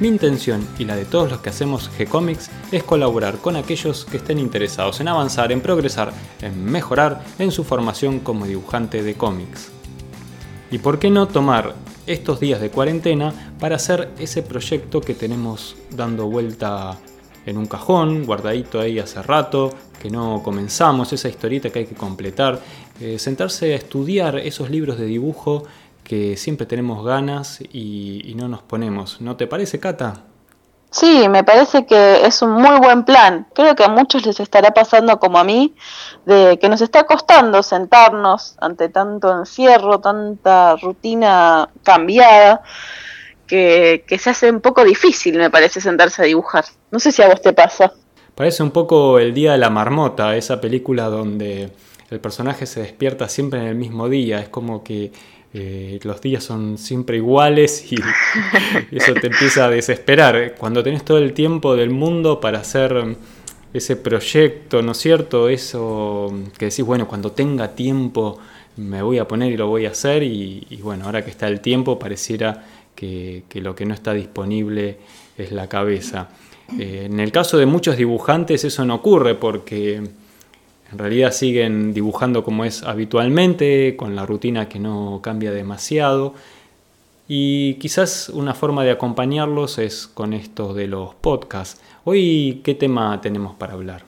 mi intención y la de todos los que hacemos G-Comics es colaborar con aquellos que estén interesados en avanzar, en progresar, en mejorar en su formación como dibujante de cómics. Y por qué no tomar estos días de cuarentena para hacer ese proyecto que tenemos dando vuelta en un cajón, guardadito ahí hace rato, que no comenzamos, esa historieta que hay que completar, eh, sentarse a estudiar esos libros de dibujo que siempre tenemos ganas y, no nos ponemos. ¿No te parece, Cata? Sí, me parece que es un muy buen plan. Creo que a muchos les estará pasando como a mí, de que nos está costando sentarnos ante tanto encierro, tanta rutina cambiada, que, que se hace un poco difícil, me parece, sentarse a dibujar. No sé si a vos te pasa. Parece un poco el Día de la Marmota, esa película donde el personaje se despierta siempre en el mismo día. Es como que eh, los días son siempre iguales y, eso te empieza a desesperar. Cuando tenés todo el tiempo del mundo para hacer ese proyecto, ¿no es cierto? Eso que decís, bueno, cuando tenga tiempo me voy a poner y lo voy a hacer y, bueno, ahora que está el tiempo pareciera que, lo que no está disponible es la cabeza. Eh, en el caso de muchos dibujantes eso no ocurre porque en realidad siguen dibujando como es habitualmente, con la rutina que no cambia demasiado. Y quizás una forma de acompañarlos es con esto de los podcasts. Hoy, ¿qué tema tenemos para hablar?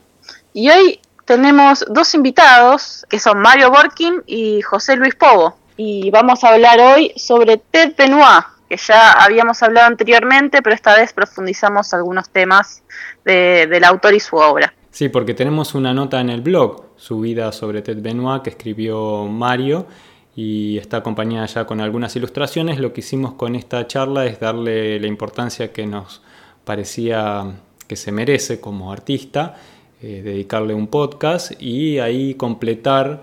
Y hoy tenemos dos invitados, que son Mario Borkin y José Luis Povo. Y vamos a hablar hoy sobre Ted Benoit, que ya habíamos hablado anteriormente, pero esta vez profundizamos algunos temas del autor y su obra. Sí, porque tenemos una nota en el blog subida sobre Ted Benoit que escribió Mario y está acompañada ya con algunas ilustraciones. Lo que hicimos con esta charla es darle la importancia que nos parecía que se merece como artista, eh, dedicarle un podcast y ahí completar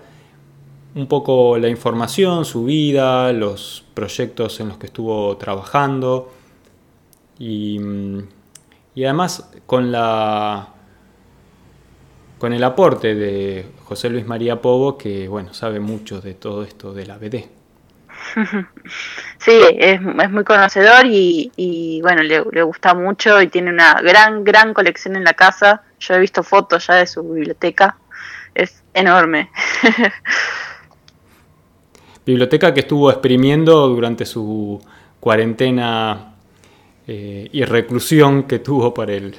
un poco la información, su vida, los proyectos en los que estuvo trabajando y, y además con la con el aporte de José Luis María Povo, que bueno, sabe mucho de todo esto de la BD. Sí, es, muy conocedor y, bueno, le, gusta mucho y tiene una gran, gran colección en la casa. Yo he visto fotos ya de su biblioteca, es enorme. Biblioteca que estuvo exprimiendo durante su cuarentena eh, y reclusión que tuvo por el,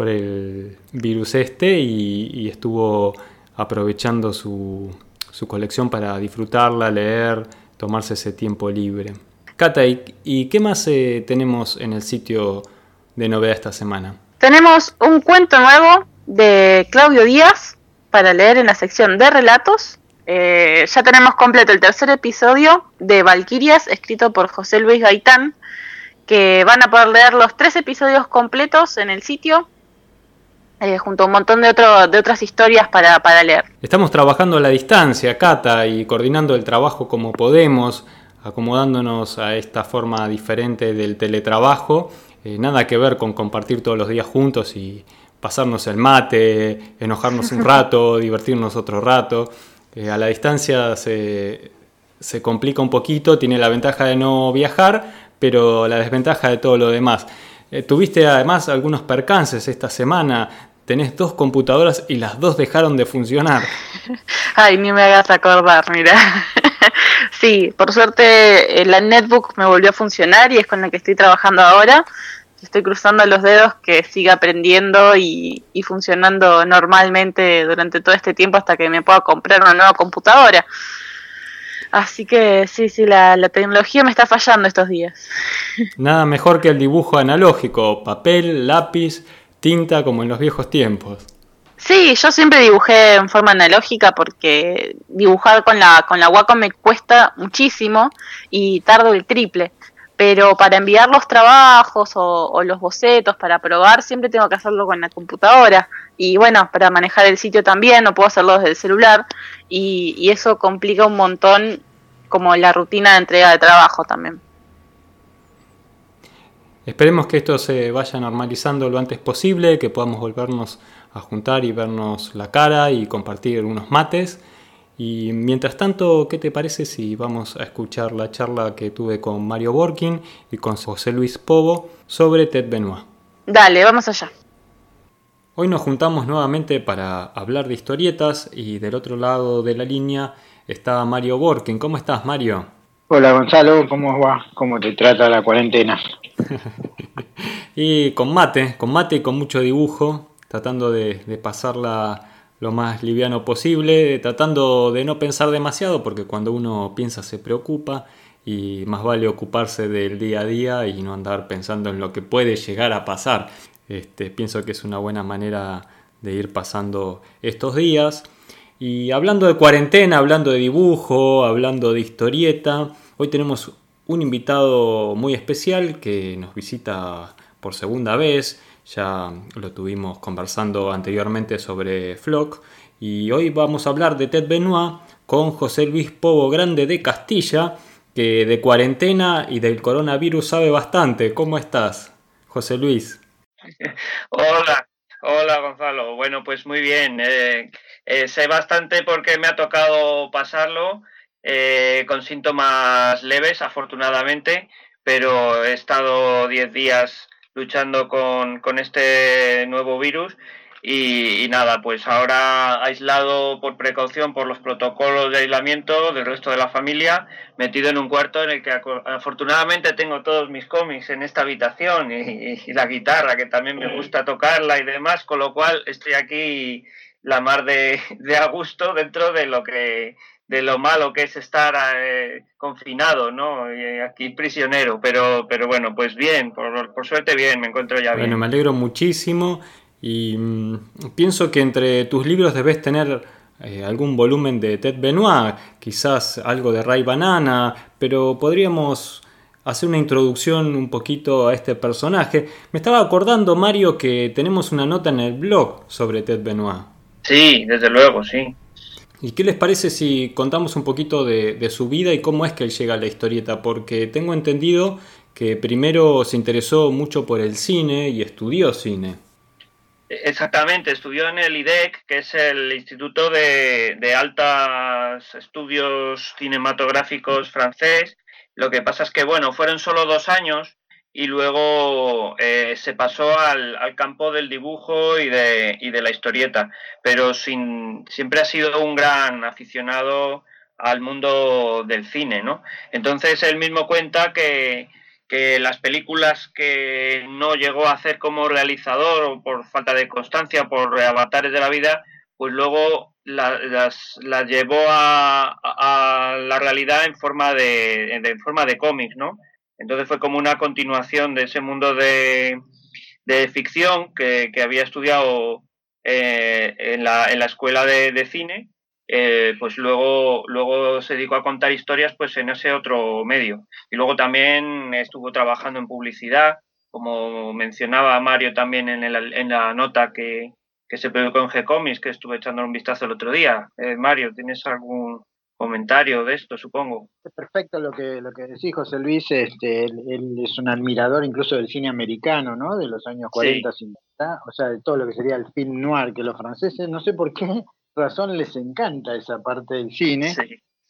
el virus este y, estuvo aprovechando su, su, colección para disfrutarla, leer, tomarse ese tiempo libre. Cata, ¿y, qué más eh, tenemos en el sitio de novedad esta semana? Tenemos un cuento nuevo de Claudio Díaz para leer en la sección de relatos. Eh, ya tenemos completo el tercer episodio de Valquirias, escrito por José Luis Gaitán, que van a poder leer los tres episodios completos en el sitio, eh, junto a un montón de, de otras historias para, leer. Estamos trabajando a la distancia, Cata, y coordinando el trabajo como podemos, acomodándonos a esta forma diferente del teletrabajo. Eh, nada que ver con compartir todos los días juntos y pasarnos el mate, enojarnos un rato, divertirnos otro rato. Eh, a la distancia se, se complica un poquito, tiene la ventaja de no viajar, pero la desventaja de todo lo demás. Eh, tuviste además algunos percances esta semana. Tenés dos computadoras y las dos dejaron de funcionar. Ay, ni me hagas acordar, mira. sí, por suerte eh, la netbook me volvió a funcionar y es con la que estoy trabajando ahora. Estoy cruzando los dedos que siga aprendiendo y, y funcionando normalmente durante todo este tiempo hasta que me pueda comprar una nueva computadora. Así que sí, sí, la, tecnología me está fallando estos días. Nada mejor que el dibujo analógico, papel, lápiz, tinta, como en los viejos tiempos. Sí, yo siempre dibujé en forma analógica porque dibujar con la, con la Wacom me cuesta muchísimo y tardo el triple. pero para enviar los trabajos o, los bocetos para probar siempre tengo que hacerlo con la computadora y bueno, para manejar el sitio también no puedo hacerlo desde el celular y, y eso complica un montón como la rutina de entrega de trabajo también. Esperemos que esto se vaya normalizando lo antes posible, que podamos volvernos a juntar y vernos la cara y compartir unos mates y mientras tanto, ¿qué te parece si vamos a escuchar la charla que tuve con Mario Borkin y con José Luis Povo sobre Ted Benoit? Dale, vamos allá. Hoy nos juntamos nuevamente para hablar de historietas y del otro lado de la línea está Mario Borkin. ¿Cómo estás, Mario? Hola, Gonzalo. ¿Cómo va? ¿Cómo te trata la cuarentena? y con mate, con mate y con mucho dibujo, tratando de, de pasarla lo más liviano posible, tratando de no pensar demasiado, porque cuando uno piensa se preocupa y más vale ocuparse del día a día y no andar pensando en lo que puede llegar a pasar. Este, pienso que es una buena manera de ir pasando estos días. Y hablando de cuarentena, hablando de dibujo, hablando de historieta, hoy tenemos un invitado muy especial que nos visita por segunda vez ya lo tuvimos conversando anteriormente sobre Flock. Y hoy vamos a hablar de Ted Benoit con José Luis Povo Grande de Castilla, que de cuarentena y del coronavirus sabe bastante. ¿Cómo estás, José Luis? Hola, hola Gonzalo. Bueno, pues muy bien. Eh, eh, sé bastante porque me ha tocado pasarlo eh, con síntomas leves, afortunadamente, pero he estado 10 días luchando con, con este nuevo virus. Y, nada, pues ahora aislado por precaución por los protocolos de aislamiento del resto de la familia, metido en un cuarto en el que afortunadamente tengo todos mis cómics en esta habitación y, la guitarra, que también me gusta tocarla y demás, con lo cual estoy aquí la mar de, de a gusto dentro de lo que de lo malo que es estar eh, confinado, ¿no? aquí prisionero, pero, pero bueno, pues bien, por, suerte bien, me encuentro ya bien. Bueno, me alegro muchísimo y mm, pienso que entre tus libros debes tener eh, algún volumen de Ted Benoit, quizás algo de Ray Banana, pero podríamos hacer una introducción un poquito a este personaje. Me estaba acordando, Mario, que tenemos una nota en el blog sobre Ted Benoit. Sí, desde luego, sí. ¿Y qué les parece si contamos un poquito de, su vida y cómo es que él llega a la historieta? Porque tengo entendido que primero se interesó mucho por el cine y estudió cine. Exactamente, estudió en el IDEC, que es el Instituto de, de Altos Estudios Cinematográficos francés. Lo que pasa es que, bueno, fueron solo dos años y luego eh, se pasó al, al, campo del dibujo y de, y de la historieta, pero sin, siempre ha sido un gran aficionado al mundo del cine, ¿no? Entonces él mismo cuenta que, que las películas que no llegó a hacer como realizador o por falta de constancia, por avatares de la vida, pues luego las, las, llevó a, la realidad en forma de, en forma de cómics, ¿no? Entonces fue como una continuación de ese mundo de, ficción que, había estudiado eh, en, la, escuela de, cine, eh, pues luego, luego se dedicó a contar historias pues en ese otro medio. Y luego también estuvo trabajando en publicidad, como mencionaba Mario también en, en la nota que, que se publicó en G-Comics, que estuve echando un vistazo el otro día. Eh, Mario, ¿tienes algún, comentario de esto, supongo. Es perfecto lo que, lo que decís, José Luis. Este, él, es un admirador incluso del cine americano, ¿no? De los años 40, 50, o sea, de todo lo que sería el film noir, que los franceses, no sé por qué razón les encanta esa parte del cine.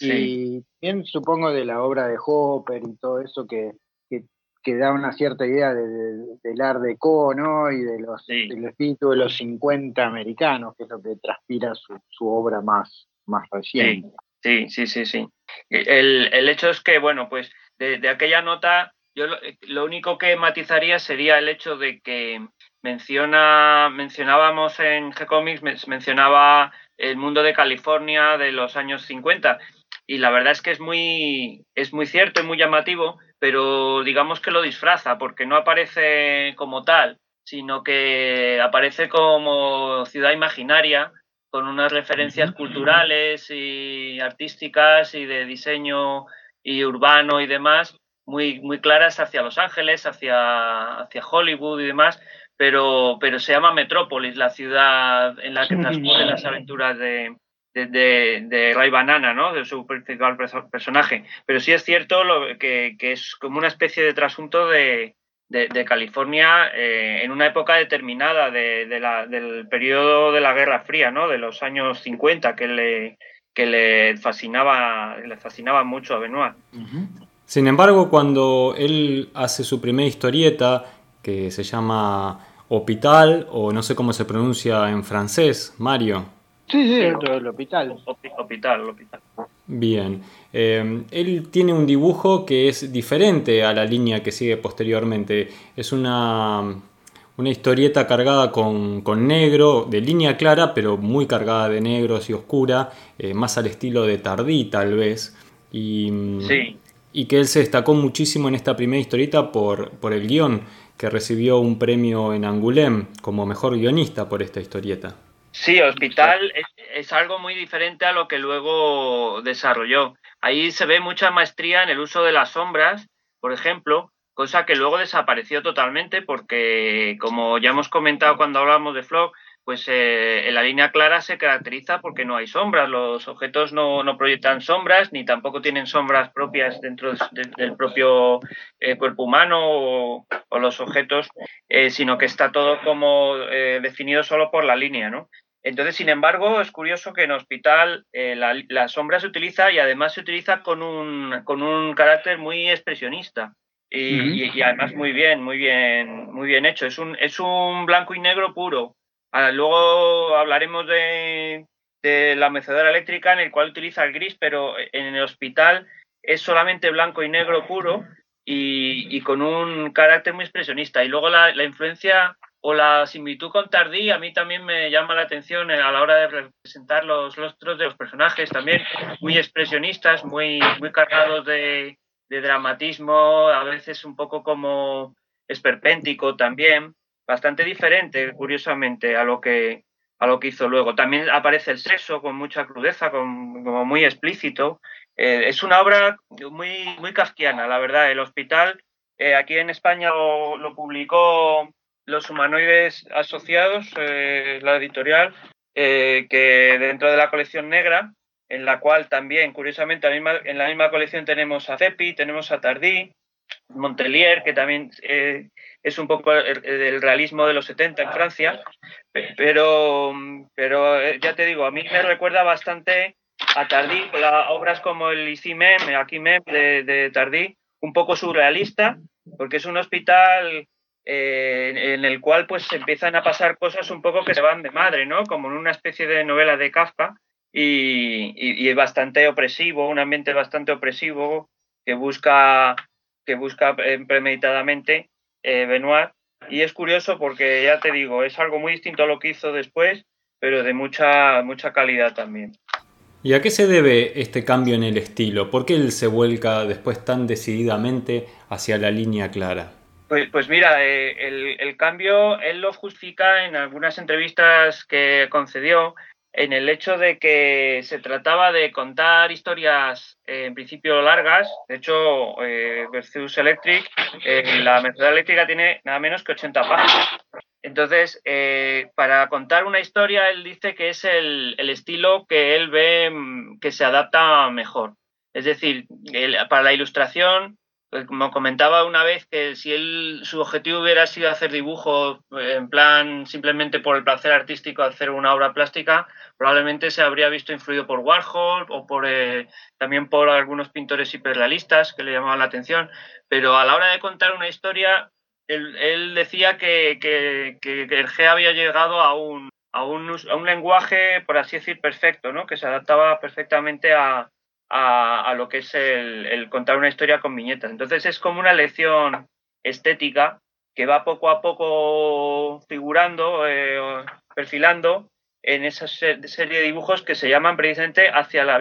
y bien supongo de la obra de Hopper y todo eso que, que, da una cierta idea de, del Art Deco, ¿no? Y de los, del espíritu de los 50 americanos, que es lo que transpira su, su obra más, más reciente. Sí, sí, sí, sí. El, el hecho es que, bueno, pues de, aquella nota, yo lo, único que matizaría sería el hecho de que menciona, mencionábamos en G-Comics, mencionaba el mundo de California de los años 50. Y la verdad es que es muy, es muy cierto y muy llamativo, pero digamos que lo disfraza, porque no aparece como tal, sino que aparece como ciudad imaginaria con unas referencias culturales y artísticas y de diseño y urbano y demás muy, muy claras hacia Los Ángeles, hacia, hacia Hollywood y demás, pero, pero se llama Metrópolis, la ciudad en la que transcurren las aventuras de, de, Ray Banana, ¿no? De su principal personaje. Pero sí es cierto lo, que, que, es como una especie de trasunto de, de, California eh, en una época determinada de, la, del periodo de la Guerra Fría, ¿no? De los años 50, que le, que le fascinaba, le fascinaba mucho a Benoit. Sin embargo, cuando él hace su primera historieta, que se llama Hospital, o no sé cómo se pronuncia en francés, Mario. Sí, sí, el hospital. Hospital, hospital. Bien. Eh, él tiene un dibujo que es diferente a la línea que sigue posteriormente. Es una, una historieta cargada con, negro, de línea clara, pero muy cargada de negros y oscura, eh, más al estilo de Tardí tal vez. Y, y que él se destacó muchísimo en esta primera historieta por, por el guion, que recibió un premio en Angoulême como mejor guionista por esta historieta. Sí, Hospital es, algo muy diferente a lo que luego desarrolló. Ahí se ve mucha maestría en el uso de las sombras, por ejemplo, cosa que luego desapareció totalmente porque, como ya hemos comentado cuando hablamos de Flock, pues eh, en la línea clara se caracteriza porque no hay sombras, los objetos no, proyectan sombras ni tampoco tienen sombras propias dentro del propio eh, cuerpo humano o, los objetos, eh, sino que está todo como definido solo por la línea, ¿no? Entonces, sin embargo, es curioso que en Hospital la, sombra se utiliza y además se utiliza con un, con un carácter muy expresionista. Y, y, además muy bien, muy bien, muy bien hecho. Es un, es un blanco y negro puro. Ah, luego hablaremos de, la mecedora eléctrica en el cual utiliza el gris, pero en el hospital es solamente blanco y negro puro y, con un carácter muy expresionista. Y luego la, influencia o la similitud con Tardí a mí también me llama la atención a la hora de representar los rostros de los personajes también, muy expresionistas, muy, cargados de, de dramatismo, a veces un poco como esperpéntico también bastante diferente, curiosamente, a lo que a lo que hizo luego. También aparece el sexo con mucha crudeza, con, como muy explícito. Eh, es una obra muy, muy kafkiana, la verdad. El hospital, eh, aquí en España lo, publicó Los Humanoides Asociados, eh, la editorial, que dentro de la colección negra, en la cual también, curiosamente, en la misma colección tenemos a Cepi, tenemos a Tardí, Montelier, que también es un poco el, realismo de los 70 en Francia, pero, pero eh, ya te digo, a mí me recuerda bastante a Tardí, obras como el Ici Mem, aquí Mem de, de Tardí, un poco surrealista, porque es un hospital eh, en el cual pues empiezan a pasar cosas un poco que se van de madre, ¿no? Como en una especie de novela de Kafka y, y, y bastante opresivo, un ambiente bastante opresivo que busca que busca eh, premeditadamente eh, Benoit. Y es curioso porque, ya te digo, es algo muy distinto a lo que hizo después, pero de mucha, mucha calidad también. ¿Y a qué se debe este cambio en el estilo? ¿Por qué él se vuelca después tan decididamente hacia la línea clara? Pues, pues mira, eh, el, el, cambio él lo justifica en algunas entrevistas que concedió en el hecho de que se trataba de contar historias eh, en principio largas. De hecho, eh, Versus Electric, eh, la metoda eléctrica tiene nada menos que 80 páginas. Entonces, para contar una historia, él dice que es el, el, estilo que él ve mm, que se adapta mejor. Es decir, para la ilustración, como comentaba una vez que si él su objetivo hubiera sido hacer dibujo en plan simplemente por el placer artístico hacer una obra plástica probablemente se habría visto influido por Warhol o por eh, también por algunos pintores hiperrealistas que le llamaban la atención pero a la hora de contar una historia él, decía que, el G había llegado a un, a un, a un lenguaje por así decir perfecto ¿no? que se adaptaba perfectamente a a, lo que es el, contar una historia con viñetas. Entonces es como una lección estética que va poco a poco figurando, eh, perfilando en esa serie de dibujos que se llaman precisamente hacia la,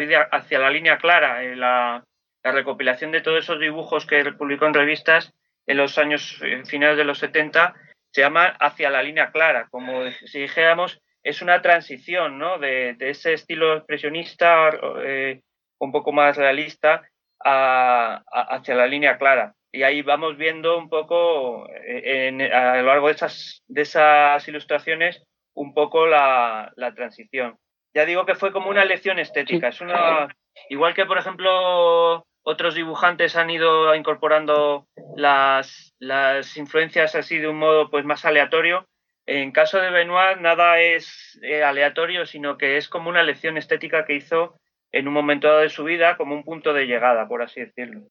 línea clara. Eh, la, recopilación de todos esos dibujos que publicó en revistas en los años finales de los 70 se llama hacia la línea clara, como si dijéramos, es una transición ¿no? de, ese estilo expresionista eh, un poco más realista hacia la línea clara. Y ahí vamos viendo un poco, eh, a lo largo de esas, de esas ilustraciones, un poco la, transición. Ya digo que fue como una lección estética. Es una, igual que, por ejemplo, otros dibujantes han ido incorporando las, las influencias así de un modo pues más aleatorio. En caso de Benoit nada es eh, aleatorio, sino que es como una lección estética que hizo en un momento dado de su vida como un punto de llegada, por así decirlo.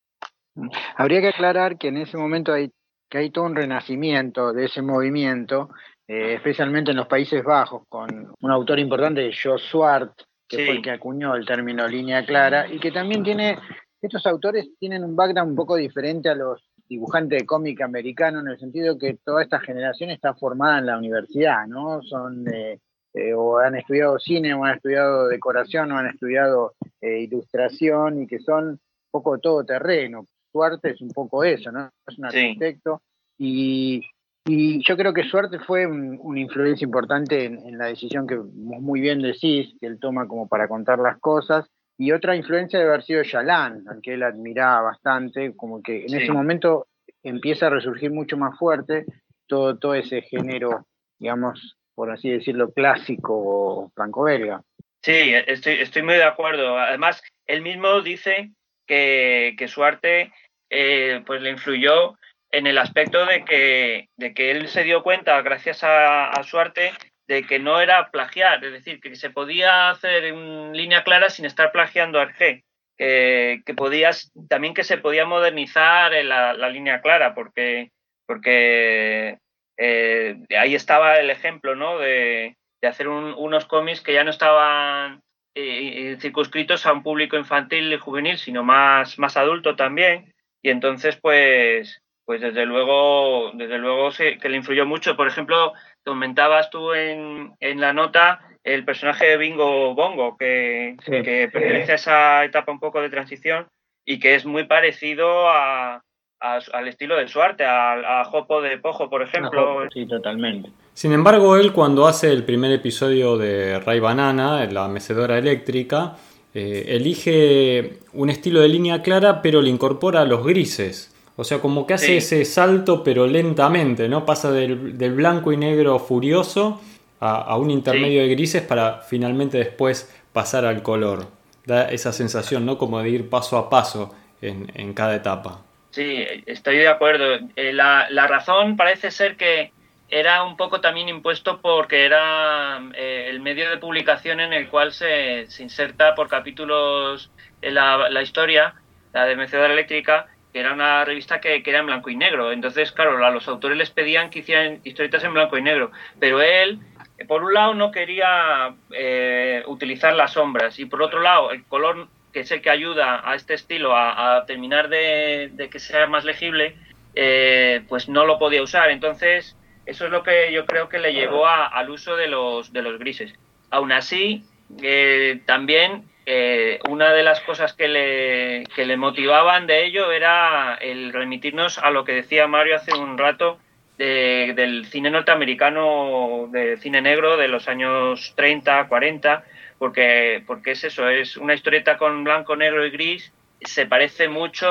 Habría que aclarar que en ese momento hay, que hay todo un renacimiento de ese movimiento, eh, especialmente en los Países Bajos, con un autor importante, Jo Swart, que fue el que acuñó el término línea clara, y que también tiene, estos autores tienen un background un poco diferente a los dibujantes de cómic americano, en el sentido que toda esta generación está formada en la universidad, ¿no? Son eh, eh, o han estudiado cine, o han estudiado decoración, o han estudiado ilustración, y que son un poco todo terreno. Suerte es un poco eso, ¿no? Es un arquitecto. Y, yo creo que Suerte fue una influencia importante en, la decisión que muy bien decís, que él toma como para contar las cosas. Y otra influencia debe haber sido Yalan, al que él admiraba bastante, como que en ese momento empieza a resurgir mucho más fuerte todo, todo ese género, digamos, por así decirlo, clásico franco-belga. Sí, estoy, estoy muy de acuerdo. Además, él mismo dice que, que su arte eh, pues le influyó en el aspecto de que, de que él se dio cuenta, gracias a, su arte, de que no era plagiar, es decir, que se podía hacer en línea clara sin estar plagiando a Arge, que, que podías, también que se podía modernizar en la, línea clara, porque, porque eh, ahí estaba el ejemplo ¿no? de, de hacer unos cómics que ya no estaban eh, circunscritos a un público infantil y juvenil, sino más, más adulto también. Y entonces, pues, pues desde luego, desde luego que le influyó mucho. Por ejemplo, comentabas tú en, en la nota el personaje de Bingo Bongo, que, que pertenece a esa etapa un poco de transición y que es muy parecido a, al estilo de su arte, a, a Jopo de Pojo, por ejemplo. Sí, totalmente. Sin embargo, él cuando hace el primer episodio de Ray Banana, la mecedora eléctrica, eh, elige un estilo de línea clara, pero le incorpora los grises. O sea, como que hace ese salto, pero lentamente, ¿no? Pasa del, blanco y negro furioso a, un intermedio de grises para finalmente después pasar al color. Da esa sensación, ¿no? Como de ir paso a paso en cada etapa. Sí, estoy de acuerdo. Eh, la, la, razón parece ser que era un poco también impuesto porque era eh, el medio de publicación en el cual se, se inserta por capítulos la, la, historia, la de Mecedora Eléctrica, que era una revista que, que, era en blanco y negro. Entonces, claro, a los autores les pedían que hicieran historietas en blanco y negro. Pero él, por un lado, no quería eh, utilizar las sombras y por otro lado, el color que es el que ayuda a este estilo a, terminar de, que sea más legible, eh, pues no lo podía usar. Entonces, eso es lo que yo creo que le llevó al uso de los, de los grises. Aún así, eh, también eh, una de las cosas que le, que le motivaban de ello era el remitirnos a lo que decía Mario hace un rato del cine norteamericano, del cine negro de los años 30, 40, porque, porque es eso, es una historieta con blanco, negro y gris, se parece mucho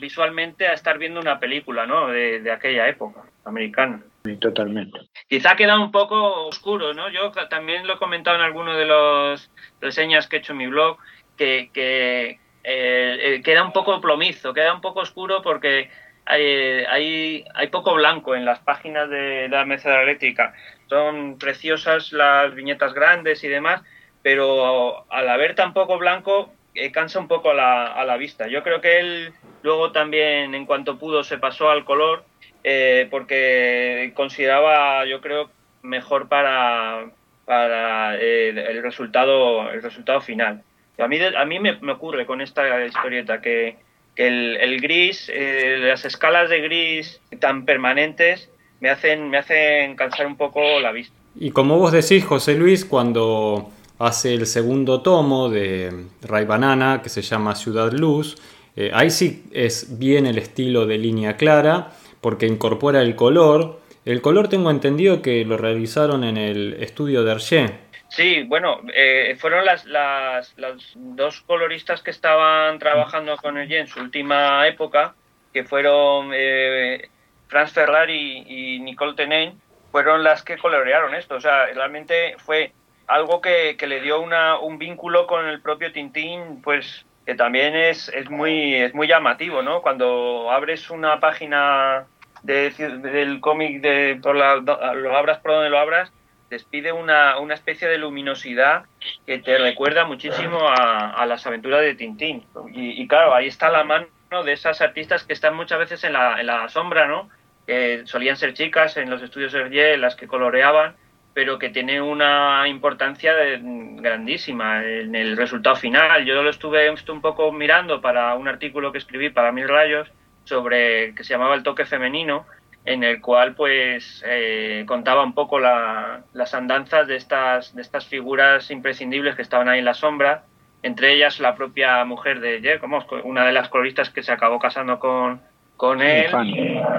visualmente a estar viendo una película ¿no? de, aquella época americana. Sí, totalmente. Quizá queda un poco oscuro, ¿no? Yo también lo he comentado en alguno de los reseñas que he hecho en mi blog, que, que eh, eh, queda un poco plomizo, queda un poco oscuro porque hay, hay, hay, poco blanco en las páginas de la mesa eléctrica. Son preciosas las viñetas grandes y demás, pero al haber tan poco blanco eh, cansa un poco a la, a la, vista. Yo creo que él luego también, en cuanto pudo, se pasó al color eh, porque consideraba, yo creo, mejor para, para eh, el, resultado, el resultado final. A mí, a mí me, ocurre con esta historieta que, que el, gris, las escalas de gris tan permanentes me hacen, me hacen cansar un poco la vista. Y como vos decís, José Luis, cuando hace el segundo tomo de Ray Banana que se llama Ciudad Luz. Eh, ahí sí es bien el estilo de línea clara porque incorpora el color. El color tengo entendido que lo realizaron en el estudio de Hergé. Sí, bueno, eh, fueron las, dos coloristas que estaban trabajando con ella en su última época, que fueron eh, Franz Ferrari y Nicole Tenen, fueron las que colorearon esto. O sea, realmente fue algo que, le dio una, un vínculo con el propio Tintín, pues que también es, es, muy, es muy llamativo, ¿no? Cuando abres una página de, del cómic, de, por lo abras por donde lo abras, despide una, una especie de luminosidad que te recuerda muchísimo a, las aventuras de Tintín. Y, claro, ahí está la mano de esas artistas que están muchas veces en la, en la sombra, ¿no? Que solían ser chicas en los estudios Hergé, las que coloreaban, pero que tiene una importancia grandísima en el resultado final. Yo lo estuve un poco mirando para un artículo que escribí para Mis Rayos sobre que se llamaba El toque femenino en el cual pues eh, contaba un poco las andanzas de estas, de estas figuras imprescindibles que estaban ahí en la sombra, entre ellas la propia mujer de Jer, una de las coloristas que se acabó casando con, con él,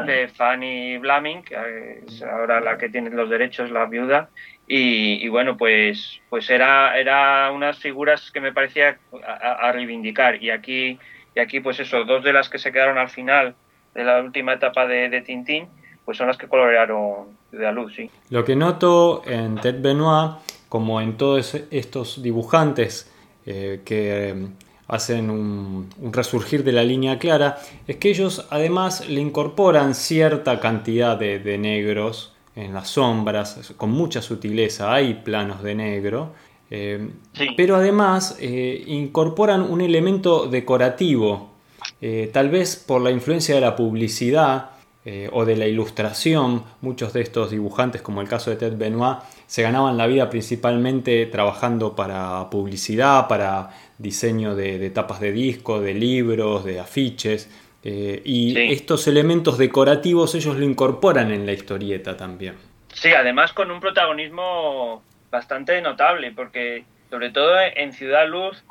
de Fanny Blaming, que es ahora la que tiene los derechos, la viuda, y, bueno, pues, pues era, era unas figuras que me parecía a, reivindicar, y aquí, y aquí pues eso, dos de las que se quedaron al final de la última etapa de, de Tintín, pues son las que colorearon de la luz, sí. Lo que noto en Ted Benoit, como en todos estos dibujantes eh, que eh, hacen un, resurgir de la línea clara, es que ellos además le incorporan cierta cantidad de, negros en las sombras, con mucha sutileza, hay planos de negro, eh, pero además incorporan un elemento decorativo eh, tal vez por la influencia de la publicidad eh, o de la ilustración, muchos de estos dibujantes, como el caso de Ted Benoit, se ganaban la vida principalmente trabajando para publicidad, para diseño de, tapas de disco, de libros, de afiches. Eh, y estos elementos decorativos ellos lo incorporan en la historieta también. Sí, además con un protagonismo bastante notable, porque sobre todo en Ciudad Luz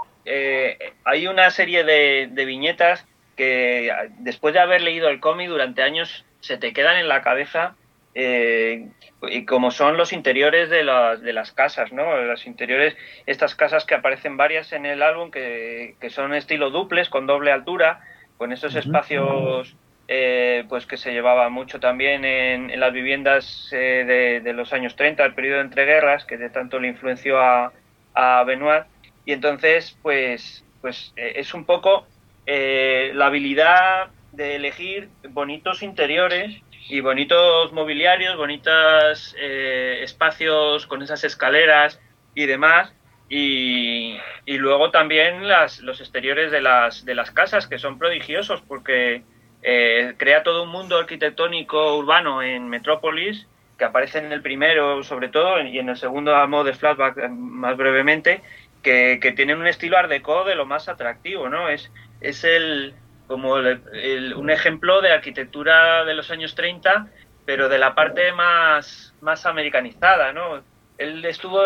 hay una serie de viñetas que después de haber leído el cómic durante años se te quedan en la cabeza eh, y como son los interiores de las, de las casas, ¿no? Los interiores, estas casas que aparecen varias en el álbum que, son estilo duples, con doble altura, con esos espacios eh, pues que se llevaba mucho también en, las viviendas eh, de, los años 30, el periodo entre guerras, que de tanto le influenció a, a Benoit. Y entonces, pues, pues es un poco eh, la habilidad de elegir bonitos interiores y bonitos mobiliarios, bonitos eh, espacios con esas escaleras y demás. Y, luego también los exteriores de las, de las casas, que son prodigiosos porque eh, crea todo un mundo arquitectónico urbano en Metrópolis, que aparece en el primero sobre todo y en el segundo a modo de flashback más brevemente, que, tienen un estilo art de lo más atractivo, ¿no? Es, es el como un ejemplo de arquitectura de los años 30, pero de la parte más, más americanizada, ¿no? Él estuvo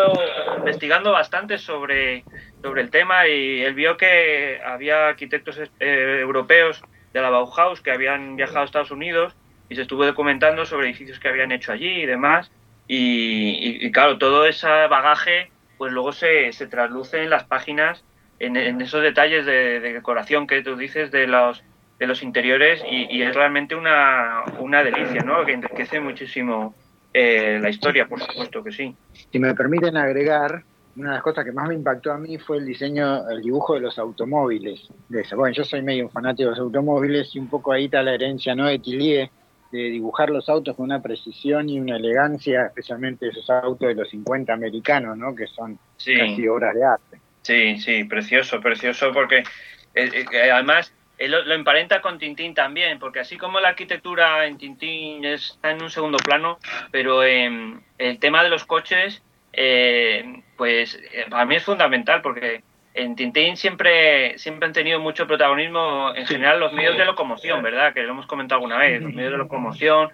investigando bastante sobre, sobre el tema y él vio que había arquitectos eh, europeos de la Bauhaus que habían viajado a Estados Unidos y se estuvo documentando sobre edificios que habían hecho allí y demás. Y, claro, todo ese bagaje pues luego se, se trasluce en las páginas en, esos detalles de, decoración que tú dices de los de los interiores y, es realmente una, una, delicia, ¿no? Que enriquece muchísimo eh, la historia, por supuesto que sí. Si me permiten agregar, una de las cosas que más me impactó a mí fue el diseño, el dibujo de los automóviles. De eso. Bueno, yo soy medio un fanático de los automóviles y un poco ahí está la herencia, ¿no? De Tillier, de dibujar los autos con una precisión y una elegancia, especialmente esos autos de los 50 americanos, ¿no? Que son casi obras de arte. Sí, sí, precioso, precioso, porque eh, eh, además lo, emparenta con Tintín también, porque así como la arquitectura en Tintín está en un segundo plano, pero el tema de los coches, eh, pues para mí es fundamental, porque en Tintín siempre, siempre han tenido mucho protagonismo, en general, los medios de locomoción, ¿verdad? Que lo hemos comentado alguna vez, los medios de locomoción,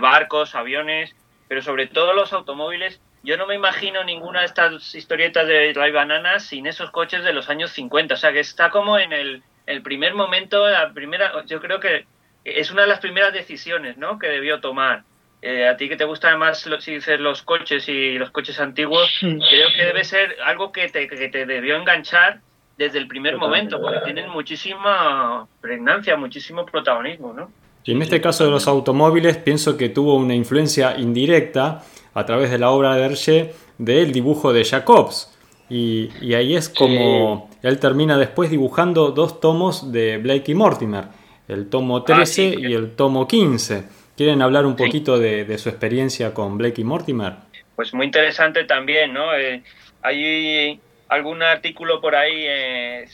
barcos, aviones, pero sobre todo los automóviles yo no me imagino ninguna de estas historietas de Dry Banana sin esos coches de los años 50. O sea, que está como en el, primer momento, la primera, yo creo que es una de las primeras decisiones ¿no? que debió tomar eh, a ti que te gustan además, si dices los coches y los coches antiguos, creo que debe ser algo que te, que te debió enganchar desde el primer momento, porque tienen muchísima pregnancia, muchísimo protagonismo, ¿no? Y en este caso de los automóviles, pienso que tuvo una influencia indirecta a través de la obra de Hergé del dibujo de Jacobs. Y, ahí es como él termina después dibujando dos tomos de Blake y Mortimer, el tomo 13 ah, y el tomo 15. ¿Quieren hablar un poquito de, su experiencia con Blake y Mortimer? Pues muy interesante también, ¿no? Eh, hay algún artículo por ahí eh,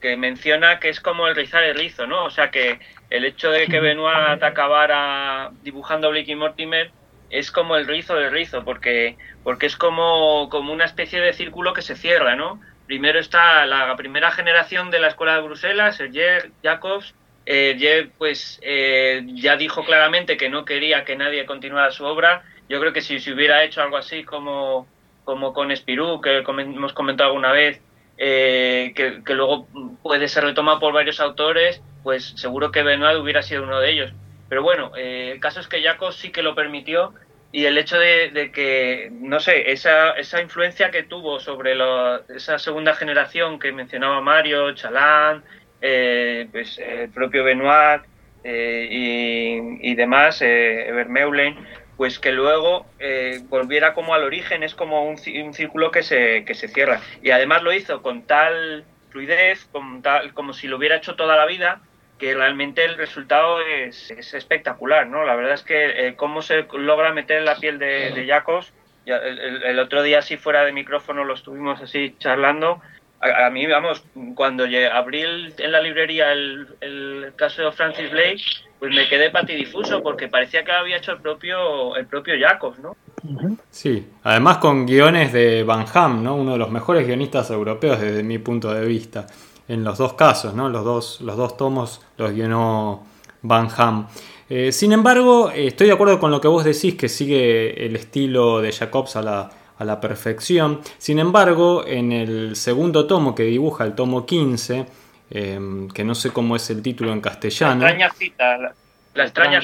que menciona que es como el rizar el rizo, ¿no? O sea que el hecho de que Benoit acabara dibujando Blake y Mortimer es como el rizo del rizo, porque, porque es como, como una especie de círculo que se cierra, ¿no? Primero está la primera generación de la Escuela de Bruselas, Serge Jacobs. Eh, pues eh, ya dijo claramente que no quería que nadie continuara su obra. Yo creo que si se hubiera hecho algo así como, como con Spirou, que hemos comentado alguna vez, eh, que, que, luego puede ser retomado por varios autores, pues seguro que Benoit hubiera sido uno de ellos. Pero bueno, eh, el caso es que Jacobs sí que lo permitió y el hecho de, que, no sé, esa, esa influencia que tuvo sobre esa segunda generación que mencionaba Mario, Chalán, eh, pues, el propio Benoit eh, y, demás, eh, Vermeulen, pues que luego volviera como al origen, es como un, un, círculo que se, que se cierra. Y además lo hizo con tal fluidez, con tal, como si lo hubiera hecho toda la vida, que realmente el resultado es, espectacular, ¿no? La verdad es que eh, cómo se logra meter en la piel de, de Jacos, el, otro día así fuera de micrófono lo estuvimos así charlando, a, mí, vamos, cuando abrí en la librería el, caso de Francis Blake, pues me quedé patidifuso porque parecía que había hecho el propio, el propio Jacos, ¿no? Sí, además con guiones de Van Ham, ¿no? Uno de los mejores guionistas europeos desde mi punto de vista en los dos casos, ¿no? Los dos, los dos tomos los guionó Van Ham. Eh, sin embargo, estoy de acuerdo con lo que vos decís, que sigue el estilo de Jacobs a la, a la perfección. Sin embargo, en el segundo tomo que dibuja, el tomo 15, em, que no sé cómo es el título en castellano. La extraña cita. La, extraña,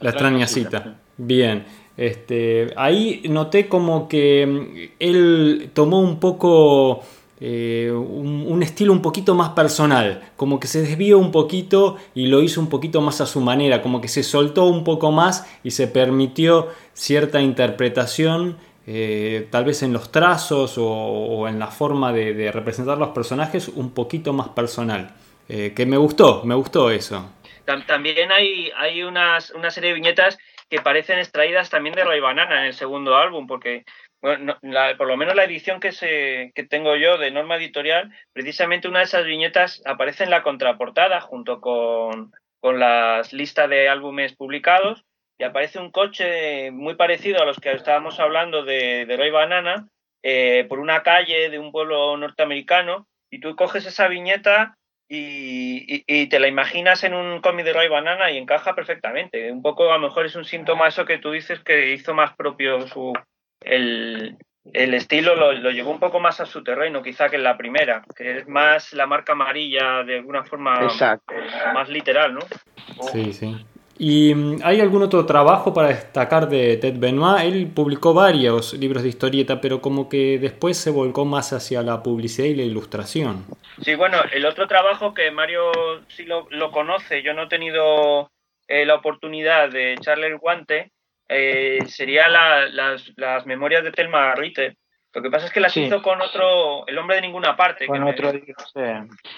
la extraña cita. Bien. Este, ahí noté como que em, él tomó un poco eh, un, estilo un poquito más personal, como que se desvió un poquito y lo hizo un poquito más a su manera, como que se soltó un poco más y se permitió cierta interpretación, eh, tal vez en los trazos o, en la forma de, representar los personajes un poquito más personal, eh, que me gustó, me gustó eso. También hay, hay unas, una serie de viñetas que parecen extraídas también de Ray Banana en el segundo álbum, porque por lo menos la edición que, se, que tengo yo de norma editorial, precisamente una de esas viñetas aparece en la contraportada junto con, con las listas de álbumes publicados y aparece un coche muy parecido a los que estábamos hablando de, de Roy Banana eh, por una calle de un pueblo norteamericano y tú coges esa viñeta y, y, te la imaginas en un cómic de Roy Banana y encaja perfectamente. Un poco a lo mejor es un síntoma eso que tú dices que hizo más propio su, el, estilo lo, llevó un poco más a su terreno, quizá que en la primera, que es más la marca amarilla de alguna forma más literal, ¿no? Sí, sí. ¿Y mm, hay algún otro trabajo para destacar de Ted Benoit? Él publicó varios libros de historieta, pero como que después se volcó más hacia la publicidad y la ilustración. Sí, bueno, el otro trabajo que Mario sí lo, conoce, yo no he tenido eh, la oportunidad de echarle el guante, eh, sería las, memorias de Thelma Ritter. Lo que pasa es que las hizo con otro, el hombre de ninguna parte. Con otro,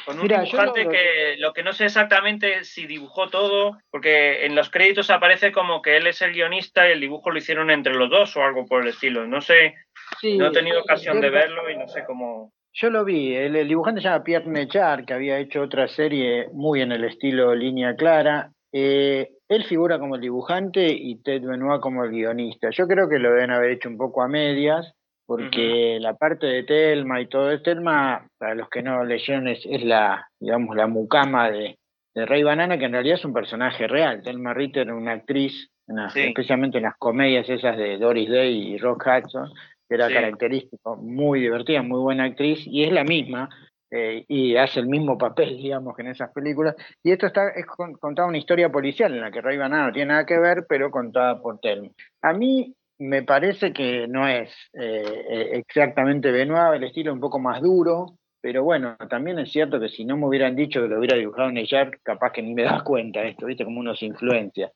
Con un dibujante que lo que no sé exactamente si dibujó todo, porque en los créditos aparece como que él es el guionista y el dibujo lo hicieron entre los dos o algo por el estilo. No sé, no he tenido ocasión de verlo y no sé cómo. Yo lo vi, el, dibujante se llama Pierre Nechar, que había hecho otra serie muy en el estilo línea clara. Eh, él figura como el dibujante y Ted Benoit como el guionista. Yo creo que lo deben haber hecho un poco a medias, porque la parte de Telma y todo de Telma, para los que no leyeron, es, la, digamos, la mucama de, de, Rey Banana, que en realidad es un personaje real. Telma Ritter, una actriz, especialmente en las comedias esas de Doris Day y Rock Hudson, que era característico, muy divertida, muy buena actriz, y es la misma. Eh, y hace el mismo papel, digamos, que en esas películas. Y esto está es contada una historia policial en la que Ray Banana no tiene nada que ver, pero contada por Telmi. A mí me parece que no es eh, eh, exactamente Benoit, el estilo es un poco más duro, pero bueno, también es cierto que si no me hubieran dicho que lo hubiera dibujado Neyar, capaz que ni me das cuenta esto, ¿viste? Como uno se influencia.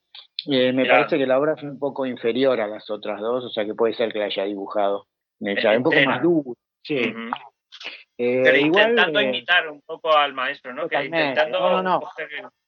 me parece que la obra es un poco inferior a las otras dos, o sea que puede ser que la haya dibujado Neyar, un poco más duro. Sí. Eh, Pero intentando eh, imitar un poco al maestro, ¿no? Que intentando no, no,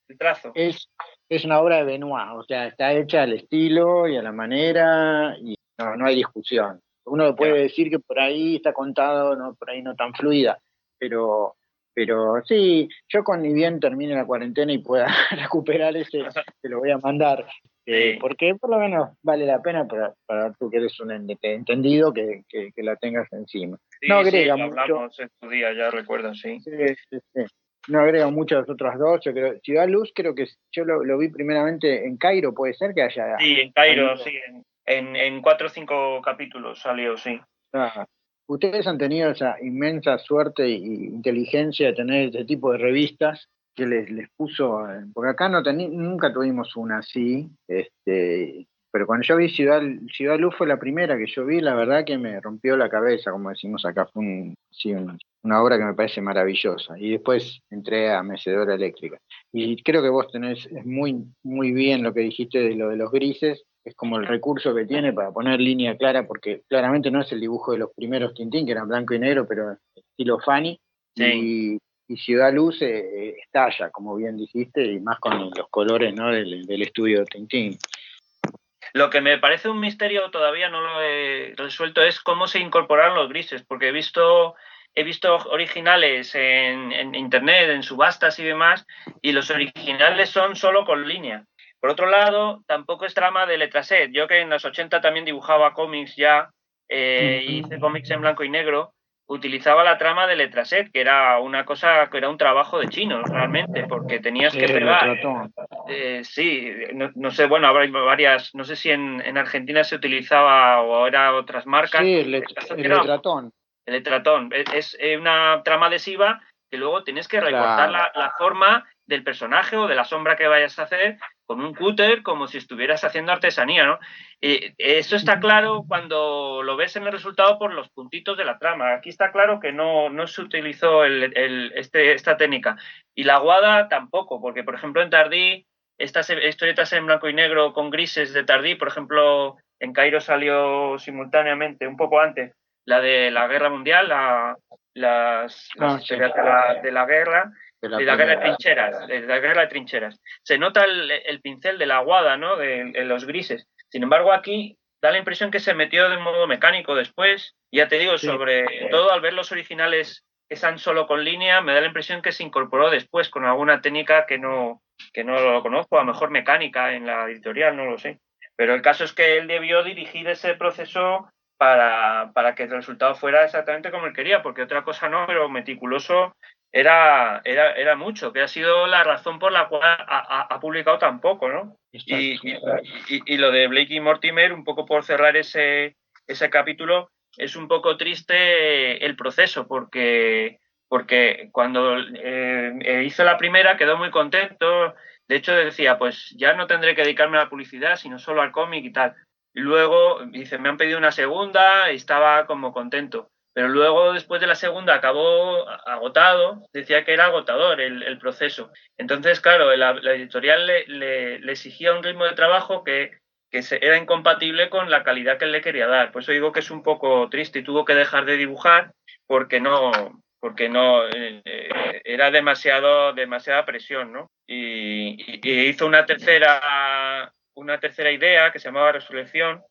el, trazo. Es, es una obra de Benoit, o sea, está hecha al estilo y a la manera y no, no hay discusión. Uno puede decir que por ahí está contado, no, por ahí no tan fluida, pero pero sí, yo con ni bien termine la cuarentena y pueda recuperar ese, te lo voy a mandar. Eh, porque por lo menos vale la pena para, para tú que eres un entendido que, que, la tengas encima. no agrega mucho. hablamos en tu día, ya recuerdas, sí. Sí, sí, sí. No agrega mucho a dos. Yo creo, Ciudad Luz creo que yo lo, vi primeramente en Cairo, puede ser que haya. Sí, en Cairo, sí. En, en, cuatro o cinco capítulos salió, sí. Ustedes han tenido esa inmensa suerte e inteligencia de tener este tipo de revistas que les, les puso, eh, porque acá no nunca tuvimos una así, este, pero cuando yo vi Ciudad, Ciudad Luz fue la primera que yo vi, la verdad que me rompió la cabeza, como decimos acá, fue un, una obra que me parece maravillosa. Y después entré a Mecedora Eléctrica. Y creo que vos tenés es muy, muy bien lo que dijiste de lo de los grises, es como el recurso que tiene para poner línea clara, porque claramente no es el dibujo de los primeros Tintín, que eran blanco y negro, pero estilo Fanny. Y, Ciudad Luz eh, estalla, como bien dijiste, y más con los colores ¿no? del, estudio de Tintín. Lo que me parece un misterio, todavía no lo he resuelto, es cómo se incorporaron los grises, porque he visto, he visto originales en, en internet, en subastas y demás, y los originales son solo con línea. Por otro lado, tampoco es trama de letraset. Yo que en los 80 también dibujaba cómics ya, eh, hice cómics en blanco y negro, utilizaba la trama de letraset, que era una cosa, que era un trabajo de chinos realmente, porque tenías que pegar. Eh, sí, no, sé, bueno, habrá varias, no sé si en, Argentina se utilizaba o era otras marcas. Sí, el, el, letratón. El letratón. Es, una trama adhesiva que luego tienes que recortar la, la, forma del personaje o de la sombra que vayas a hacer con un cúter como si estuvieras haciendo artesanía, ¿no? Eso está claro cuando lo ves en el resultado por los puntitos de la trama. Aquí está claro que no, no se utilizó el, este, esta técnica. Y la guada tampoco, porque por ejemplo en Tardí, estas historietas en blanco y negro con grises de Tardí, por ejemplo, en Cairo salió simultáneamente, un poco antes, la de la Guerra Mundial, la, las, ah, de la guerra, de la, guerra de trincheras, de la guerra de trincheras. Se nota el, pincel de la aguada, ¿no? De, los grises. Sin embargo, aquí da la impresión que se metió de modo mecánico después. Ya te digo, sobre todo al ver los originales que están solo con línea, me da la impresión que se incorporó después con alguna técnica que no, que no lo conozco, a lo mejor mecánica en la editorial, no lo sé. Pero el caso es que él debió dirigir ese proceso para, para que el resultado fuera exactamente como él quería, porque otra cosa no, pero meticuloso era, era, era mucho, que ha sido la razón por la cual ha, publicado tan poco, ¿no? Y, y, lo de Blake y Mortimer, un poco por cerrar ese, ese capítulo, es un poco triste el proceso, porque, porque cuando eh, hizo la primera quedó muy contento, de hecho decía, pues ya no tendré que dedicarme a la publicidad, sino solo al cómic y tal. Y luego, dice, me han pedido una segunda y estaba como contento. Pero luego, después de la segunda, acabó agotado, decía que era agotador el, proceso. Entonces, claro, la, editorial le, exigía un ritmo de trabajo que, era incompatible con la calidad que él le quería dar. Por eso digo que es un poco triste y tuvo que dejar de dibujar porque no, porque no eh, era demasiado demasiada presión, ¿no? Y, y, hizo una tercera una tercera idea que se llamaba Resurrección,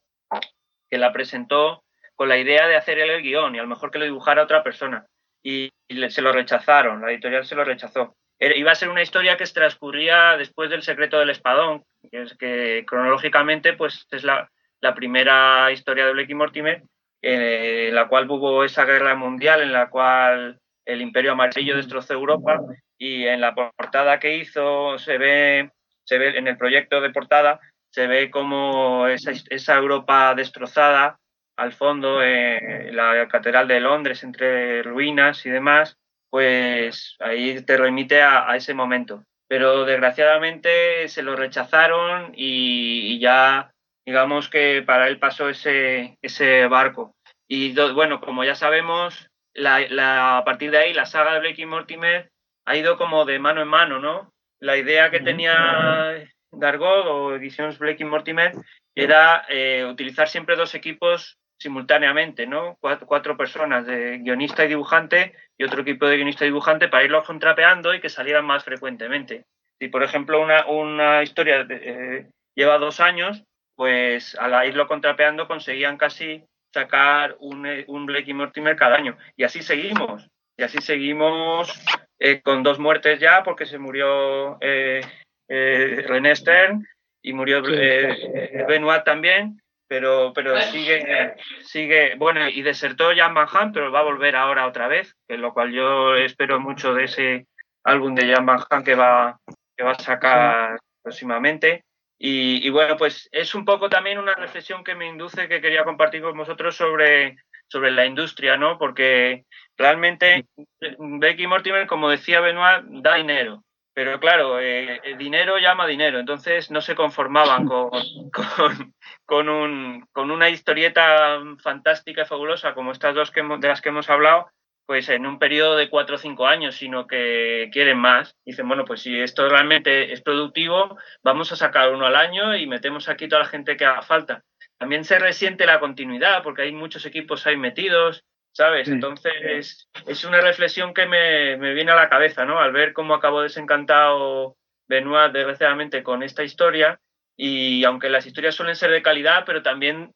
que la presentó con la idea de hacer el guion y a lo mejor que lo dibujara otra persona. Y, se lo rechazaron, la editorial se lo rechazó. iba a ser una historia que transcurría después del secreto del espadón, que, es que cronológicamente pues es la, primera historia de Blake Mortimer, eh, en la cual hubo esa guerra mundial en la cual el imperio amarillo destrozó Europa y en la portada que hizo se ve, se ve en el proyecto de portada se ve como esa, esa Europa destrozada al fondo, eh, la Catedral de Londres entre ruinas y demás, pues ahí te remite a, ese momento. Pero desgraciadamente se lo rechazaron y, ya digamos que para él pasó ese, ese barco. Y bueno, como ya sabemos, la, a partir de ahí la saga de Blake y Mortimer ha ido como de mano en mano, ¿no? La idea que tenía Dargot o Ediciones Blake y Mortimer era eh, utilizar siempre dos equipos simultáneamente, ¿no? Cuatro, personas, de guionista y dibujante y otro equipo de guionista y dibujante para irlos contrapeando y que salieran más frecuentemente. Si, por ejemplo, una, una historia eh, lleva dos años, pues al irlo contrapeando conseguían casi sacar un, un Blake y Mortimer cada año. Y así seguimos. Y así seguimos eh, con dos muertes ya, porque se murió eh, eh, René Stern y murió Benoit también, pero, pero sigue, sigue, bueno, y desertó Jan Van Ham, pero va a volver ahora otra vez, que lo cual yo espero mucho de ese álbum de Jan Van Ham que va, que va a sacar próximamente. Y, y, bueno, pues es un poco también una reflexión que me induce que quería compartir con vosotros sobre, sobre la industria, ¿no? Porque realmente Becky Mortimer, como decía Benoit, da dinero. Pero claro, eh, el dinero llama dinero, entonces no se conformaban con, con, un, con una historieta fantástica y fabulosa como estas dos que de las que hemos hablado, pues en un periodo de cuatro o cinco años, sino que quieren más. Dicen, bueno, pues si esto realmente es productivo, vamos a sacar uno al año y metemos aquí toda la gente que haga falta. También se resiente la continuidad porque hay muchos equipos ahí metidos, ¿sabes? Entonces, es una reflexión que me, viene a la cabeza, ¿no? Al ver cómo acabó desencantado Benoit, desgraciadamente, con esta historia, y aunque las historias suelen ser de calidad, pero también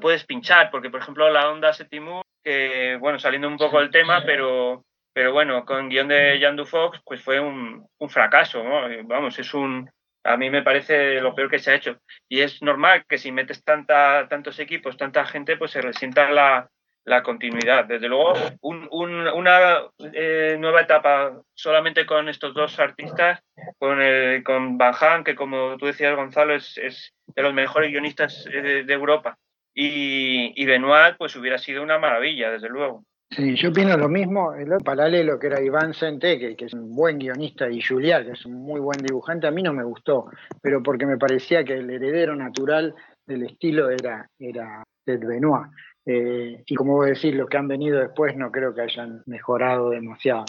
puedes pinchar, porque, por ejemplo, la onda Setimu, que, bueno, saliendo un poco del tema, pero, pero bueno, con guion de Jan Fox, pues fue un, un fracaso, ¿no? Vamos, es un, a mí me parece lo peor que se ha hecho. Y es normal que si metes tanta, tantos equipos, tanta gente, pues se resienta la, la continuidad. Desde luego, una eh, nueva etapa solamente con estos dos artistas, con, el, con Van Han, que como tú decías, Gonzalo, es, es de los mejores guionistas eh, de, Europa, y, y, Benoit, pues hubiera sido una maravilla, desde luego. Sí, yo opino lo mismo, el paralelo que era Iván Sente, que, es un buen guionista, y Julián, que es un muy buen dibujante, a mí no me gustó, pero porque me parecía que el heredero natural del estilo era, era Ted Benoit. Eh, y como vos decís, los que han venido después no creo que hayan mejorado demasiado.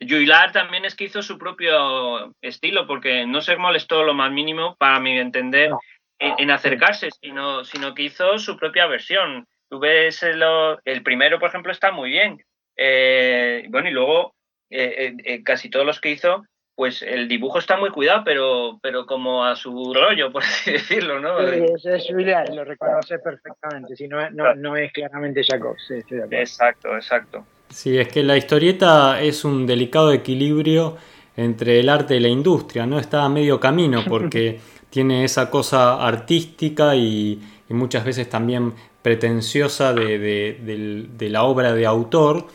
Juilard también es que hizo su propio estilo, porque no se molestó lo más mínimo, para mi entender, en, acercarse, sino, sino que hizo su propia versión. Tú ves el, primero, por ejemplo, está muy bien. Eh, bueno, y luego eh, casi todos los que hizo pues el dibujo está muy cuidado, pero, pero como a su rollo, por así decirlo, ¿no? Sí, es Julián, lo reconoce perfectamente, si no, no, no es claramente Jacob. Sí, exacto, exacto. Sí, es que la historieta es un delicado equilibrio entre el arte y la industria, ¿no? Está a medio camino porque tiene esa cosa artística y, muchas veces también pretenciosa de, la obra de autor,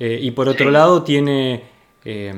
eh, y por otro lado tiene... Eh,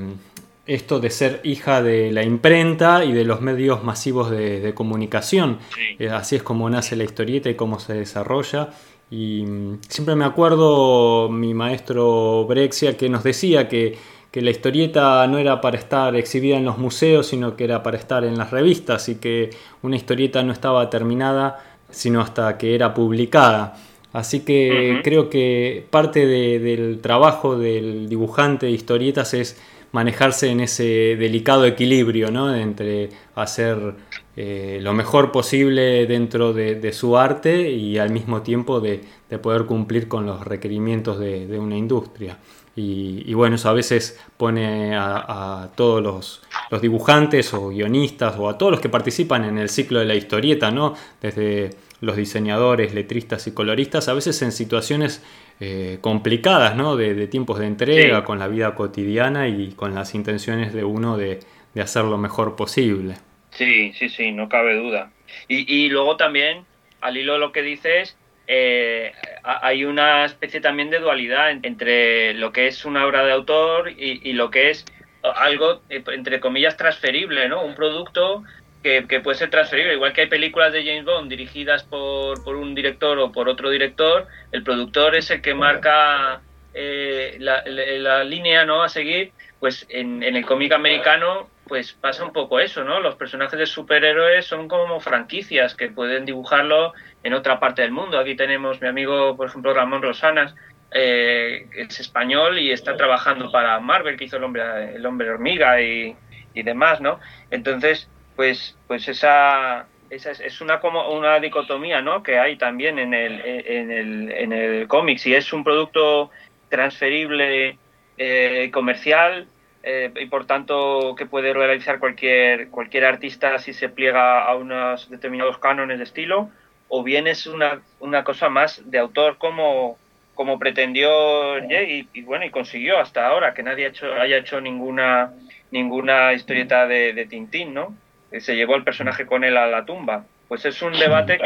esto de ser hija de la imprenta y de los medios masivos de, comunicación. Eh, así es como nace la historieta y cómo se desarrolla. Y mm, siempre me acuerdo mi maestro Brexia que nos decía que, la historieta no era para estar exhibida en los museos, sino que era para estar en las revistas y que una historieta no estaba terminada sino hasta que era publicada. Así que creo que parte del trabajo del dibujante de historietas es manejarse en ese delicado equilibrio, ¿no? Entre hacer eh, lo mejor posible dentro de, su arte y al mismo tiempo de, poder cumplir con los requerimientos de, una industria. Y, bueno, eso a veces pone a, todos los, los, dibujantes o guionistas o a todos los que participan en el ciclo de la historieta, ¿no? Desde los diseñadores, letristas y coloristas, a veces en situaciones eh, complicadas, ¿no? De, tiempos de entrega, con la vida cotidiana y con las intenciones de uno de, hacer lo mejor posible. Sí, sí, sí, no cabe duda. Y, luego también, al hilo de lo que dices, eh, hay una especie también de dualidad entre lo que es una obra de autor y, y lo que es algo, entre comillas, transferible, ¿no? Un producto que, puede ser transferible. Igual que hay películas de James Bond dirigidas por, por, un director o por otro director, el productor es el que marca eh, la, línea no a seguir, pues en, el cómic americano pues pasa un poco eso, ¿no? Los personajes de superhéroes son como franquicias que pueden dibujarlo en otra parte del mundo. Aquí tenemos mi amigo, por ejemplo, Ramón Rosanas, eh, es español y está trabajando para Marvel, que hizo el hombre, el hombre hormiga y, y demás, ¿no? Entonces, pues, pues esa, esa es, una como una dicotomía, ¿no? Que hay también en el, en el, en el cómic. Si es un producto transferible, eh, comercial, eh, y por tanto que puede realizar cualquier, cualquier artista si se pliega a unos determinados cánones de estilo, o bien es una, una cosa más de autor como, como pretendió y, y, bueno y consiguió hasta ahora que nadie ha hecho, haya hecho ninguna ninguna historieta de, de Tintín, ¿no? Se llevó al personaje con él a la tumba. Pues es un debate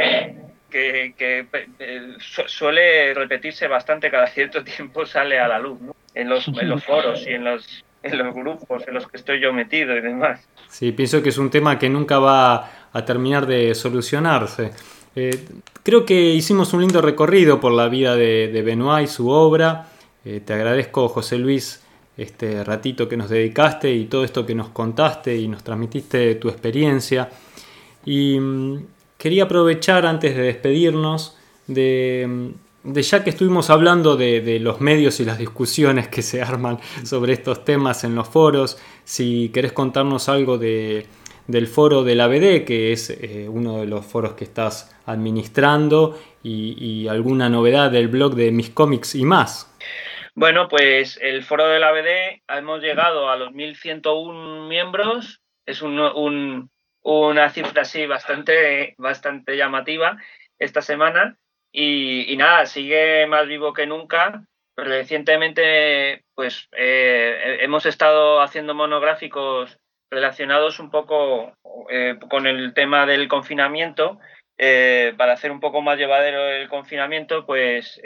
que, que, eh, suele repetirse bastante cada cierto tiempo sale a la luz, ¿no? En los, en los foros y en los, en los grupos en los que estoy yo metido y demás. Sí, pienso que es un tema que nunca va a terminar de solucionarse. Eh, creo que hicimos un lindo recorrido por la vida de, de Benoit y su obra. Eh, te agradezco, José Luis, este ratito que nos dedicaste y todo esto que nos contaste y nos transmitiste tu experiencia. Y mm, quería aprovechar antes de despedirnos de, de ya que estuvimos hablando de, los medios y las discusiones que se arman sobre estos temas en los foros, si querés contarnos algo de, del foro de la BD, que es eh, uno de los foros que estás administrando, y, y alguna novedad del blog de mis cómics y más. Bueno, pues el foro de la BD hemos llegado a los 1101 miembros, es un, una cifra así bastante, bastante llamativa esta semana y, nada, sigue más vivo que nunca. Recientemente, pues eh, hemos estado haciendo monográficos relacionados un poco eh, con el tema del confinamiento. Eh, para hacer un poco más llevadero el confinamiento, pues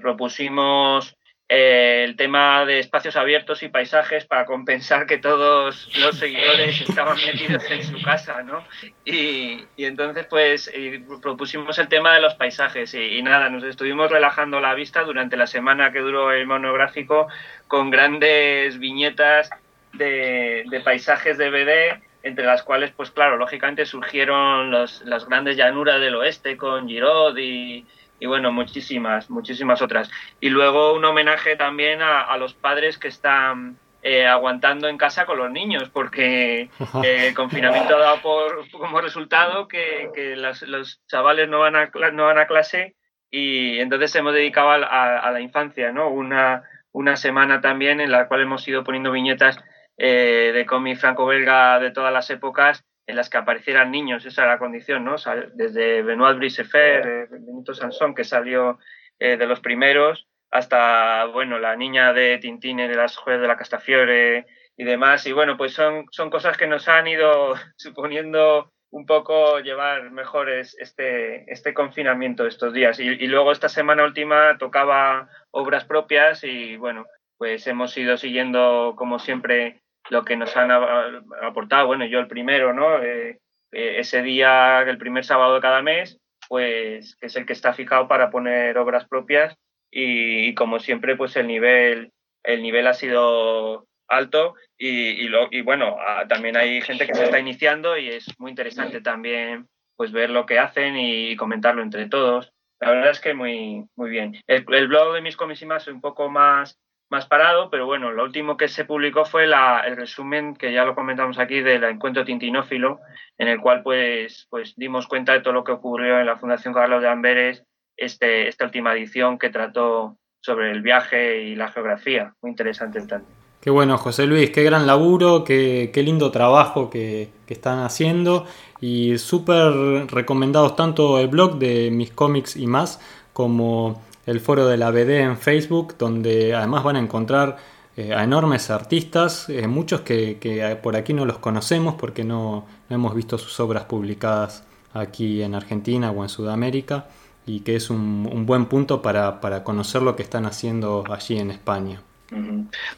propusimos eh, el tema de espacios abiertos y paisajes para compensar que todos los seguidores estaban metidos en su casa, ¿no? Y, entonces, pues, propusimos el tema de los paisajes y, nada, nos estuvimos relajando la vista durante la semana que duró el monográfico con grandes viñetas de, paisajes de BD entre las cuales, pues claro, lógicamente surgieron las grandes llanuras del oeste con Giraud y, y bueno, muchísimas, muchísimas otras. Y luego un homenaje también a, los padres que están eh, aguantando en casa con los niños, porque eh, el confinamiento ha dado por, como resultado que, los chavales no van, a, no van a clase y entonces hemos dedicado a, la infancia, ¿no? Una, una semana también en la cual hemos ido poniendo viñetas eh, de cómic franco-belga de todas las épocas en las que aparecieran niños, esa era la condición, ¿no? Desde Benoit Brisefer, eh, Benito Sansón, que salió eh, de los primeros, hasta, bueno, la niña de Tintín en las jueves de la Castafiore y demás. Y bueno, pues son, son cosas que nos han ido suponiendo un poco llevar mejor este, este confinamiento estos días. Y, y luego esta semana última tocaba obras propias y bueno, pues hemos ido siguiendo como siempre lo que nos han aportado, bueno, yo el primero, ¿no? Eh, eh, ese día, el primer sábado de cada mes, pues que es el que está fijado para poner obras propias y, como siempre, pues el nivel, el nivel ha sido alto y, y, bueno, también hay gente que se está iniciando y es muy interesante también pues ver lo que hacen y comentarlo entre todos. La verdad es que muy, muy bien. El, el blog de mis comisimas es un poco más más parado, pero bueno, lo último que se publicó fue la, el resumen, que ya lo comentamos aquí, del encuentro tintinófilo, en el cual pues, pues dimos cuenta de todo lo que ocurrió en la Fundación Carlos de Amberes, este, esta última edición que trató sobre el viaje y la geografía. Muy interesante el tanto. Qué bueno, José Luis, qué gran laburo, qué, qué lindo trabajo que, que están haciendo y súper recomendados tanto el blog de mis cómics y más como el foro de la BD en Facebook, donde además van a encontrar eh, a enormes artistas, eh, muchos que, por aquí no los conocemos porque no, hemos visto sus obras publicadas aquí en Argentina o en Sudamérica, y que es un, buen punto para, conocer lo que están haciendo allí en España.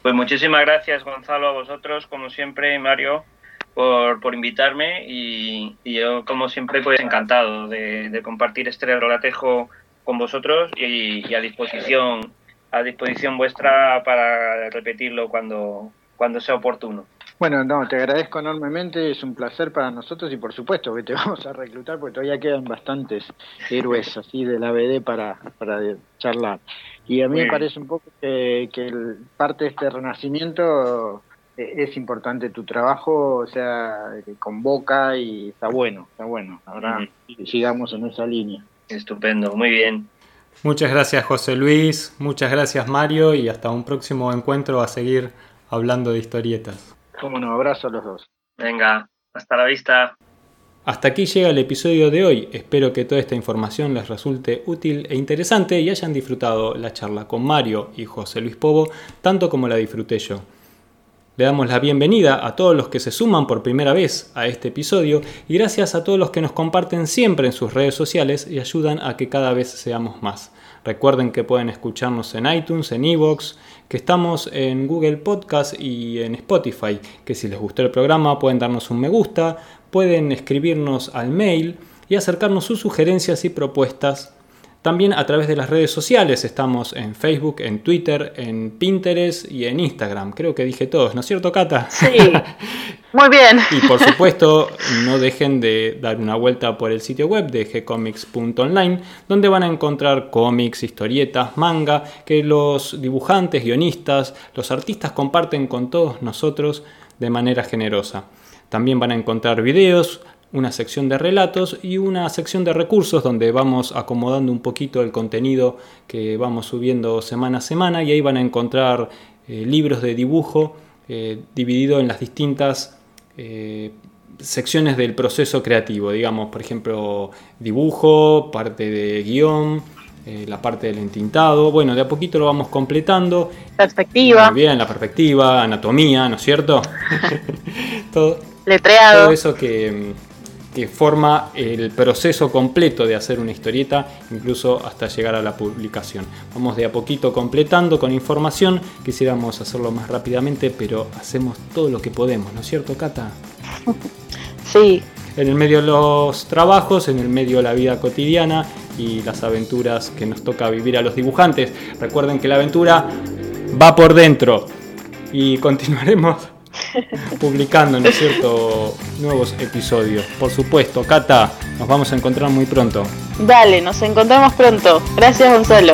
Pues muchísimas gracias Gonzalo a vosotros, como siempre, Mario, por, invitarme y, yo, como siempre, pues encantado de, de compartir este relatejo con vosotros y, a disposición a disposición vuestra para repetirlo cuando, cuando sea oportuno. Bueno, no, te agradezco enormemente, es un placer para nosotros y por supuesto que te vamos a reclutar porque todavía quedan bastantes héroes así de la BD para, para charlar. Y a mí me parece un poco que, que parte de este renacimiento eh, es importante tu trabajo, o sea, convoca y está bueno, está bueno. Ahora sigamos en esa línea. Estupendo, muy bien. Muchas gracias José Luis, muchas gracias Mario y hasta un próximo encuentro a seguir hablando de historietas. Cómo no, abrazo a los dos. Venga, hasta la vista. Hasta aquí llega el episodio de hoy. Espero que toda esta información les resulte útil e interesante y hayan disfrutado la charla con Mario y José Luis Pobo tanto como la disfruté yo. Le damos la bienvenida a todos los que se suman por primera vez a este episodio y gracias a todos los que nos comparten siempre en sus redes sociales y ayudan a que cada vez seamos más. Recuerden que pueden escucharnos en iTunes, en Evox, que estamos en Google Podcast y en Spotify, que si les gustó el programa pueden darnos un me gusta, pueden escribirnos al mail y acercarnos sus sugerencias y propuestas también a través de las redes sociales estamos en Facebook, en Twitter, en Pinterest y en Instagram. Creo que dije todos, ¿no es cierto, Cata? Sí. Muy bien. y por supuesto, no dejen de dar una vuelta por el sitio web de gcomics.online, donde van a encontrar cómics, historietas, manga, que los dibujantes, guionistas, los artistas comparten con todos nosotros de manera generosa. También van a encontrar videos, una sección de relatos y una sección de recursos donde vamos acomodando un poquito el contenido que vamos subiendo semana a semana y ahí van a encontrar eh, libros de dibujo eh, dividido en las distintas eh, secciones del proceso creativo, digamos, por ejemplo, dibujo, parte de guion, la parte del entintado, bueno, de a poquito lo vamos completando. Perspectiva. Muy bien, la perspectiva, anatomía, ¿no es cierto? todo, Letreado. Todo eso que, que forma el proceso completo de hacer una historieta, incluso hasta llegar a la publicación. Vamos de a poquito completando con información, quisiéramos hacerlo más rápidamente, pero hacemos todo lo que podemos, ¿no es cierto, Cata? Sí. En el medio de los trabajos, en el medio de la vida cotidiana y las aventuras que nos toca vivir a los dibujantes. Recuerden que la aventura va por dentro y continuaremos publicando, ¿no es cierto?, nuevos episodios. Por supuesto, Cata, nos vamos a encontrar muy pronto. Dale, nos encontramos pronto. Gracias, Gonzalo.